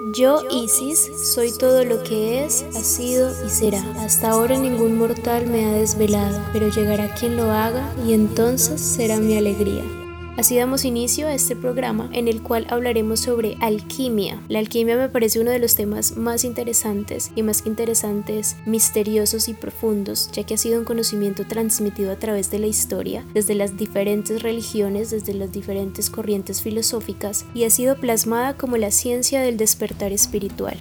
Yo, Isis, soy todo lo que es, ha sido y será. Hasta ahora ningún mortal me ha desvelado, pero llegará quien lo haga y entonces será mi alegría. Así damos inicio a este programa en el cual hablaremos sobre alquimia. La alquimia me parece uno de los temas más interesantes y más que interesantes, misteriosos y profundos, ya que ha sido un conocimiento transmitido a través de la historia, desde las diferentes religiones, desde las diferentes corrientes filosóficas, y ha sido plasmada como la ciencia del despertar espiritual.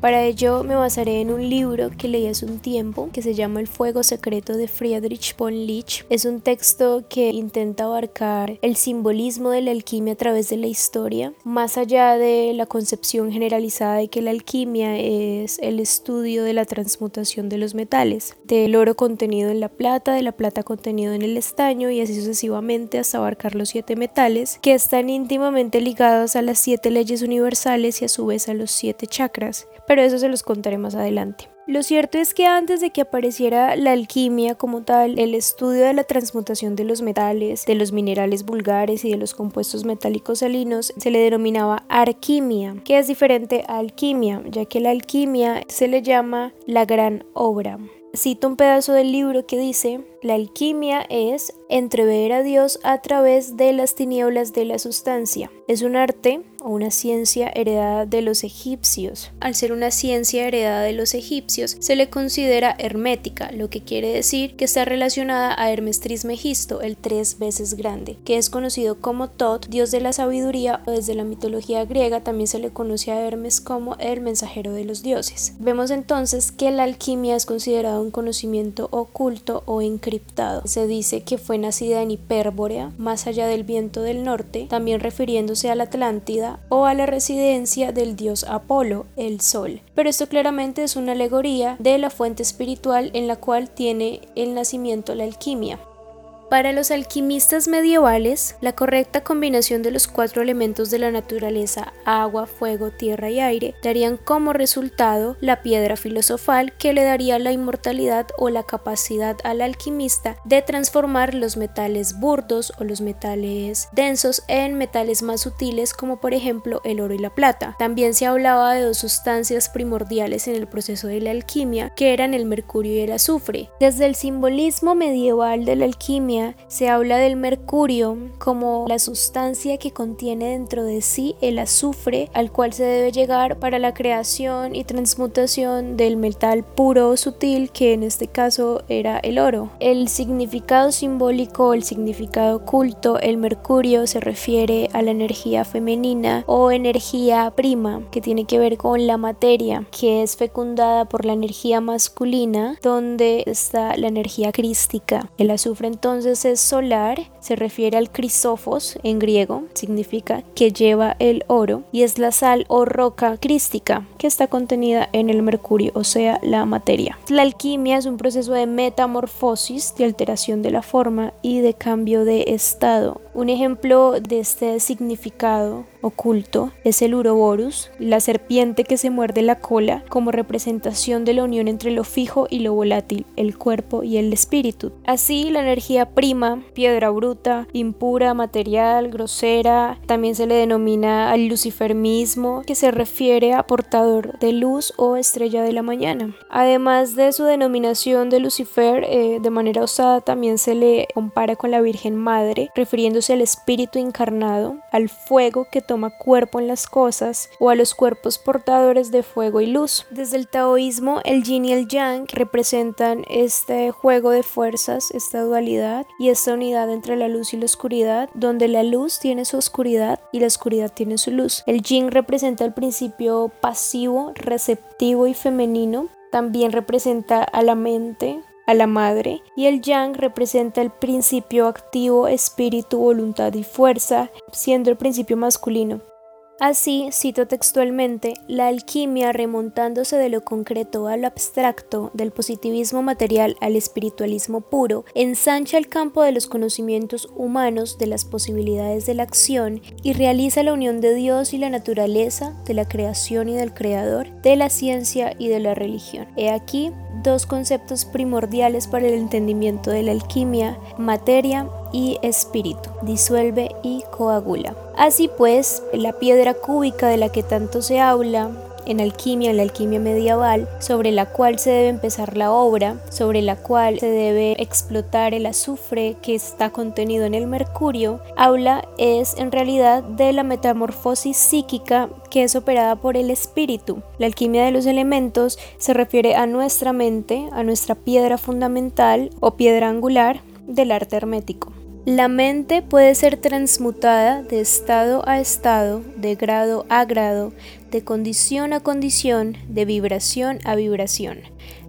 Para ello me basaré en un libro que leí hace un tiempo que se llama El fuego secreto de Friedrich von Lich. Es un texto que intenta abarcar el simbolismo de la alquimia a través de la historia, más allá de la concepción generalizada de que la alquimia es el estudio de la transmutación de los metales, del oro contenido en la plata, de la plata contenido en el estaño y así sucesivamente hasta abarcar los siete metales que están íntimamente ligados a las siete leyes universales y a su vez a los siete chakras pero eso se los contaré más adelante. Lo cierto es que antes de que apareciera la alquimia como tal, el estudio de la transmutación de los metales, de los minerales vulgares y de los compuestos metálicos salinos se le denominaba arquimia, que es diferente a alquimia, ya que la alquimia se le llama la gran obra. Cito un pedazo del libro que dice, la alquimia es entrever a Dios a través de las tinieblas de la sustancia. Es un arte o una ciencia heredada de los egipcios. Al ser una ciencia heredada de los egipcios, se le considera hermética, lo que quiere decir que está relacionada a Hermes Trismegisto, el tres veces grande, que es conocido como Tot, dios de la sabiduría, o desde la mitología griega también se le conoce a Hermes como el mensajero de los dioses. Vemos entonces que la alquimia es considerada un conocimiento oculto o encriptado. Se dice que fue nacida en Hipérbórea, más allá del viento del norte, también refiriéndose a la Atlántida o a la residencia del dios Apolo, el Sol. Pero esto claramente es una alegoría de la fuente espiritual en la cual tiene el nacimiento la alquimia. Para los alquimistas medievales, la correcta combinación de los cuatro elementos de la naturaleza, agua, fuego, tierra y aire, darían como resultado la piedra filosofal que le daría la inmortalidad o la capacidad al alquimista de transformar los metales burdos o los metales densos en metales más sutiles como por ejemplo el oro y la plata. También se hablaba de dos sustancias primordiales en el proceso de la alquimia, que eran el mercurio y el azufre. Desde el simbolismo medieval de la alquimia, se habla del mercurio como la sustancia que contiene dentro de sí el azufre al cual se debe llegar para la creación y transmutación del metal puro o sutil que en este caso era el oro. El significado simbólico, el significado oculto, el mercurio se refiere a la energía femenina o energía prima que tiene que ver con la materia que es fecundada por la energía masculina donde está la energía crística. El azufre entonces es solar, se refiere al crisófos en griego, significa que lleva el oro, y es la sal o roca crística que está contenida en el mercurio, o sea, la materia. La alquimia es un proceso de metamorfosis, de alteración de la forma y de cambio de estado. Un ejemplo de este significado oculto es el Uroboros, la serpiente que se muerde la cola como representación de la unión entre lo fijo y lo volátil, el cuerpo y el espíritu. Así, la energía prima, piedra bruta, impura, material, grosera, también se le denomina al lucifermismo, que se refiere a portador de luz o estrella de la mañana. Además de su denominación de Lucifer, eh, de manera osada también se le compara con la Virgen Madre, refiriéndose al espíritu encarnado, al fuego que toma cuerpo en las cosas o a los cuerpos portadores de fuego y luz. Desde el taoísmo, el yin y el yang representan este juego de fuerzas, esta dualidad y esta unidad entre la luz y la oscuridad, donde la luz tiene su oscuridad y la oscuridad tiene su luz. El yin representa el principio pasivo, receptivo y femenino. También representa a la mente, a la madre y el yang representa el principio activo, espíritu, voluntad y fuerza, siendo el principio masculino. Así, cito textualmente, la alquimia remontándose de lo concreto a lo abstracto, del positivismo material al espiritualismo puro, ensancha el campo de los conocimientos humanos, de las posibilidades de la acción y realiza la unión de Dios y la naturaleza, de la creación y del creador, de la ciencia y de la religión. He aquí dos conceptos primordiales para el entendimiento de la alquimia, materia y espíritu, disuelve y coagula. Así pues, la piedra cúbica de la que tanto se habla, en alquimia, en la alquimia medieval, sobre la cual se debe empezar la obra, sobre la cual se debe explotar el azufre que está contenido en el mercurio, habla es en realidad de la metamorfosis psíquica que es operada por el espíritu. La alquimia de los elementos se refiere a nuestra mente, a nuestra piedra fundamental o piedra angular del arte hermético. La mente puede ser transmutada de estado a estado, de grado a grado, de condición a condición, de vibración a vibración.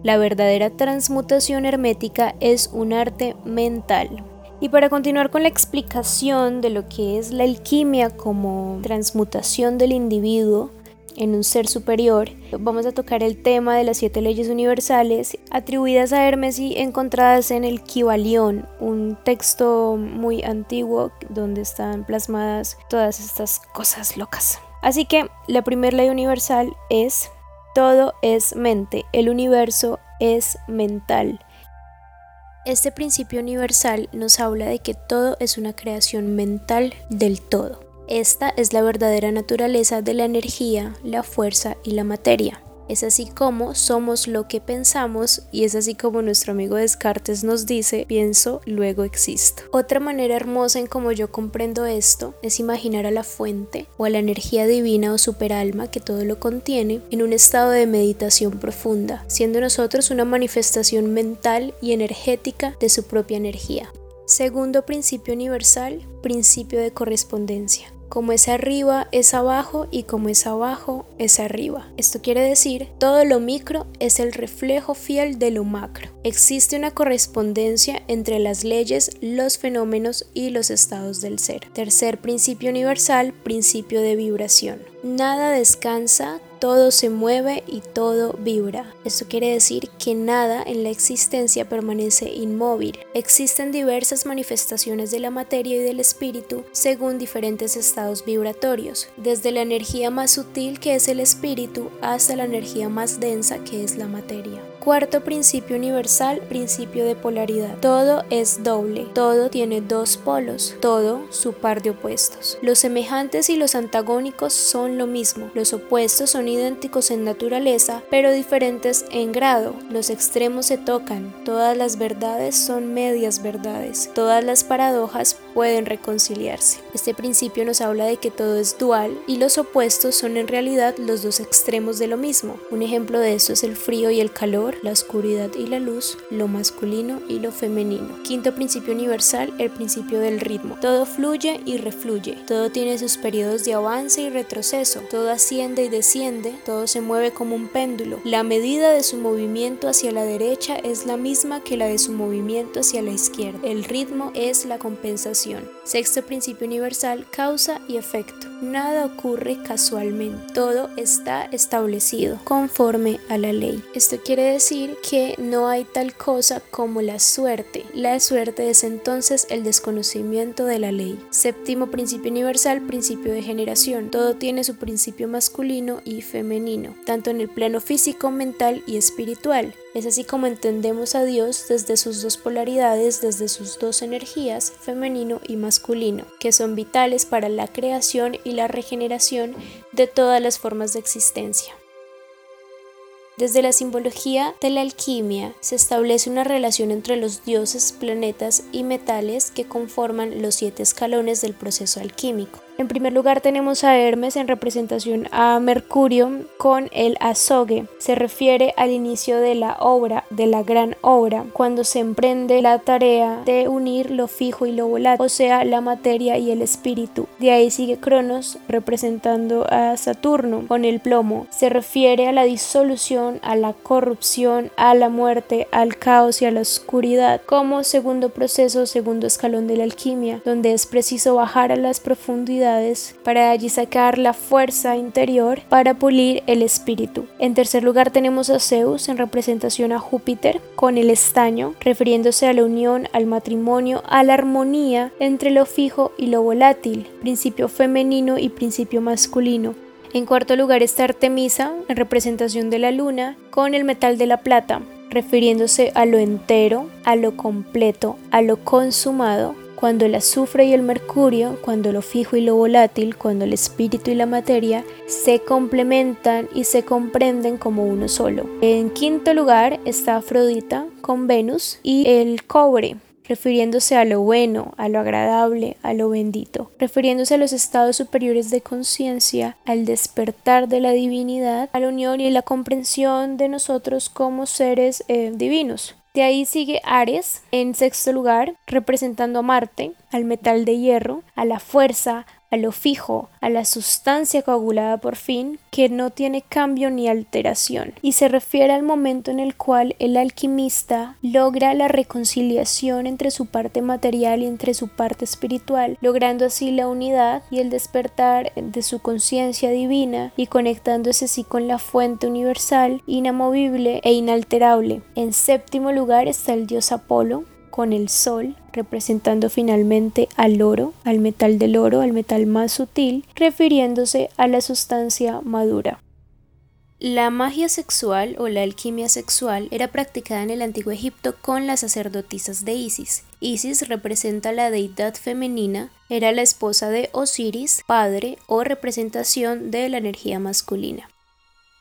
La verdadera transmutación hermética es un arte mental. Y para continuar con la explicación de lo que es la alquimia como transmutación del individuo, en un ser superior, vamos a tocar el tema de las siete leyes universales atribuidas a Hermes y encontradas en el Kybalión, un texto muy antiguo donde están plasmadas todas estas cosas locas. Así que la primera ley universal es todo es mente, el universo es mental. Este principio universal nos habla de que todo es una creación mental del todo. Esta es la verdadera naturaleza de la energía, la fuerza y la materia. Es así como somos lo que pensamos y es así como nuestro amigo Descartes nos dice, pienso, luego existo. Otra manera hermosa en como yo comprendo esto es imaginar a la fuente o a la energía divina o superalma que todo lo contiene en un estado de meditación profunda, siendo nosotros una manifestación mental y energética de su propia energía. Segundo principio universal, principio de correspondencia. Como es arriba, es abajo y como es abajo, es arriba. Esto quiere decir, todo lo micro es el reflejo fiel de lo macro. Existe una correspondencia entre las leyes, los fenómenos y los estados del ser. Tercer principio universal, principio de vibración. Nada descansa, todo se mueve y todo vibra. Esto quiere decir que nada en la existencia permanece inmóvil. Existen diversas manifestaciones de la materia y del espíritu según diferentes estados vibratorios, desde la energía más sutil que es el espíritu hasta la energía más densa que es la materia. Cuarto principio universal, principio de polaridad. Todo es doble, todo tiene dos polos, todo su par de opuestos. Los semejantes y los antagónicos son lo mismo, los opuestos son idénticos en naturaleza, pero diferentes en grado. Los extremos se tocan, todas las verdades son medias verdades, todas las paradojas pueden reconciliarse. Este principio nos habla de que todo es dual y los opuestos son en realidad los dos extremos de lo mismo. Un ejemplo de eso es el frío y el calor, la oscuridad y la luz, lo masculino y lo femenino. Quinto principio universal, el principio del ritmo. Todo fluye y refluye, todo tiene sus periodos de avance y retroceso, todo asciende y desciende, todo se mueve como un péndulo. La medida de su movimiento hacia la derecha es la misma que la de su movimiento hacia la izquierda. El ritmo es la compensación. Sexto principio universal, causa y efecto. Nada ocurre casualmente, todo está establecido conforme a la ley. Esto quiere decir que no hay tal cosa como la suerte. La suerte es entonces el desconocimiento de la ley. Séptimo principio universal, principio de generación. Todo tiene su principio masculino y femenino, tanto en el plano físico, mental y espiritual. Es así como entendemos a Dios desde sus dos polaridades, desde sus dos energías, femenino y masculino, que son vitales para la creación y la regeneración de todas las formas de existencia. Desde la simbología de la alquimia se establece una relación entre los dioses, planetas y metales que conforman los siete escalones del proceso alquímico. En primer lugar tenemos a Hermes en representación a Mercurio con el azogue. Se refiere al inicio de la obra, de la gran obra, cuando se emprende la tarea de unir lo fijo y lo volátil, o sea, la materia y el espíritu. De ahí sigue Cronos representando a Saturno con el plomo. Se refiere a la disolución, a la corrupción, a la muerte, al caos y a la oscuridad como segundo proceso, segundo escalón de la alquimia, donde es preciso bajar a las profundidades para allí sacar la fuerza interior para pulir el espíritu. En tercer lugar tenemos a Zeus en representación a Júpiter con el estaño, refiriéndose a la unión, al matrimonio, a la armonía entre lo fijo y lo volátil, principio femenino y principio masculino. En cuarto lugar está Artemisa, en representación de la luna, con el metal de la plata, refiriéndose a lo entero, a lo completo, a lo consumado, cuando el azufre y el mercurio, cuando lo fijo y lo volátil, cuando el espíritu y la materia se complementan y se comprenden como uno solo. En quinto lugar está Afrodita con Venus y el cobre, refiriéndose a lo bueno, a lo agradable, a lo bendito, refiriéndose a los estados superiores de conciencia, al despertar de la divinidad, a la unión y la comprensión de nosotros como seres eh, divinos. De ahí sigue Ares en sexto lugar, representando a Marte, al metal de hierro, a la fuerza, a lo fijo, a la sustancia coagulada por fin, que no tiene cambio ni alteración, y se refiere al momento en el cual el alquimista logra la reconciliación entre su parte material y entre su parte espiritual, logrando así la unidad y el despertar de su conciencia divina y conectándose así con la fuente universal, inamovible e inalterable. En séptimo lugar está el dios Apolo, con el sol, representando finalmente al oro, al metal del oro, al metal más sutil, refiriéndose a la sustancia madura. La magia sexual o la alquimia sexual era practicada en el antiguo Egipto con las sacerdotisas de Isis. Isis representa la deidad femenina, era la esposa de Osiris, padre o representación de la energía masculina.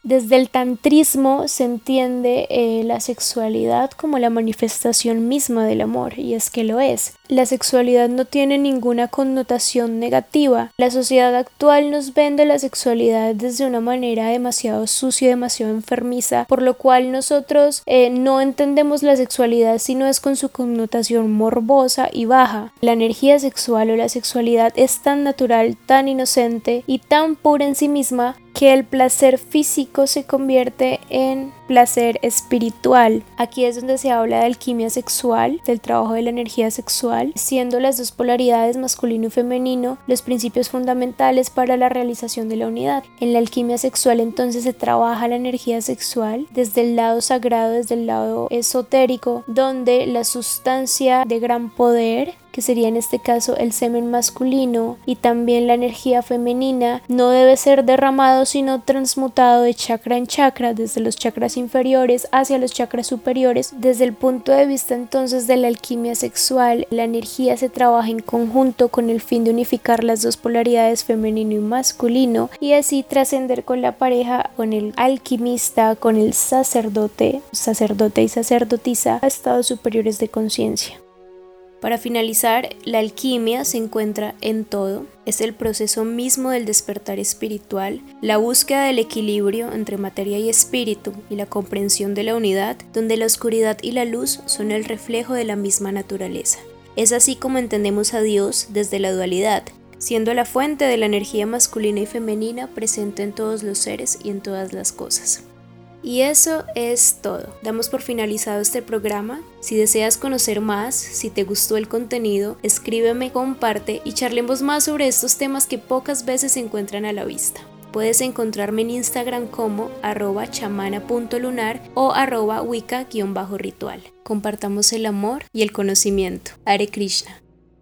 Desde el tantrismo se entiende eh, la sexualidad como la manifestación misma del amor, y es que lo es. La sexualidad no tiene ninguna connotación negativa. La sociedad actual nos vende la sexualidad desde una manera demasiado sucia, demasiado enfermiza, por lo cual nosotros eh, no entendemos la sexualidad sino es con su connotación morbosa y baja. La energía sexual o la sexualidad es tan natural, tan inocente y tan pura en sí misma que el placer físico se convierte en placer espiritual. Aquí es donde se habla de alquimia sexual, del trabajo de la energía sexual, siendo las dos polaridades masculino y femenino los principios fundamentales para la realización de la unidad. En la alquimia sexual entonces se trabaja la energía sexual desde el lado sagrado, desde el lado esotérico, donde la sustancia de gran poder que sería en este caso el semen masculino y también la energía femenina, no debe ser derramado sino transmutado de chakra en chakra, desde los chakras inferiores hacia los chakras superiores. Desde el punto de vista entonces de la alquimia sexual, la energía se trabaja en conjunto con el fin de unificar las dos polaridades femenino y masculino y así trascender con la pareja, con el alquimista, con el sacerdote, sacerdote y sacerdotisa a estados superiores de conciencia. Para finalizar, la alquimia se encuentra en todo, es el proceso mismo del despertar espiritual, la búsqueda del equilibrio entre materia y espíritu y la comprensión de la unidad, donde la oscuridad y la luz son el reflejo de la misma naturaleza. Es así como entendemos a Dios desde la dualidad, siendo la fuente de la energía masculina y femenina presente en todos los seres y en todas las cosas. Y eso es todo. Damos por finalizado este programa. Si deseas conocer más, si te gustó el contenido, escríbeme, comparte y charlemos más sobre estos temas que pocas veces se encuentran a la vista. Puedes encontrarme en Instagram como arroba chamana.lunar o arroba wicca-ritual. Compartamos el amor y el conocimiento. Hare Krishna.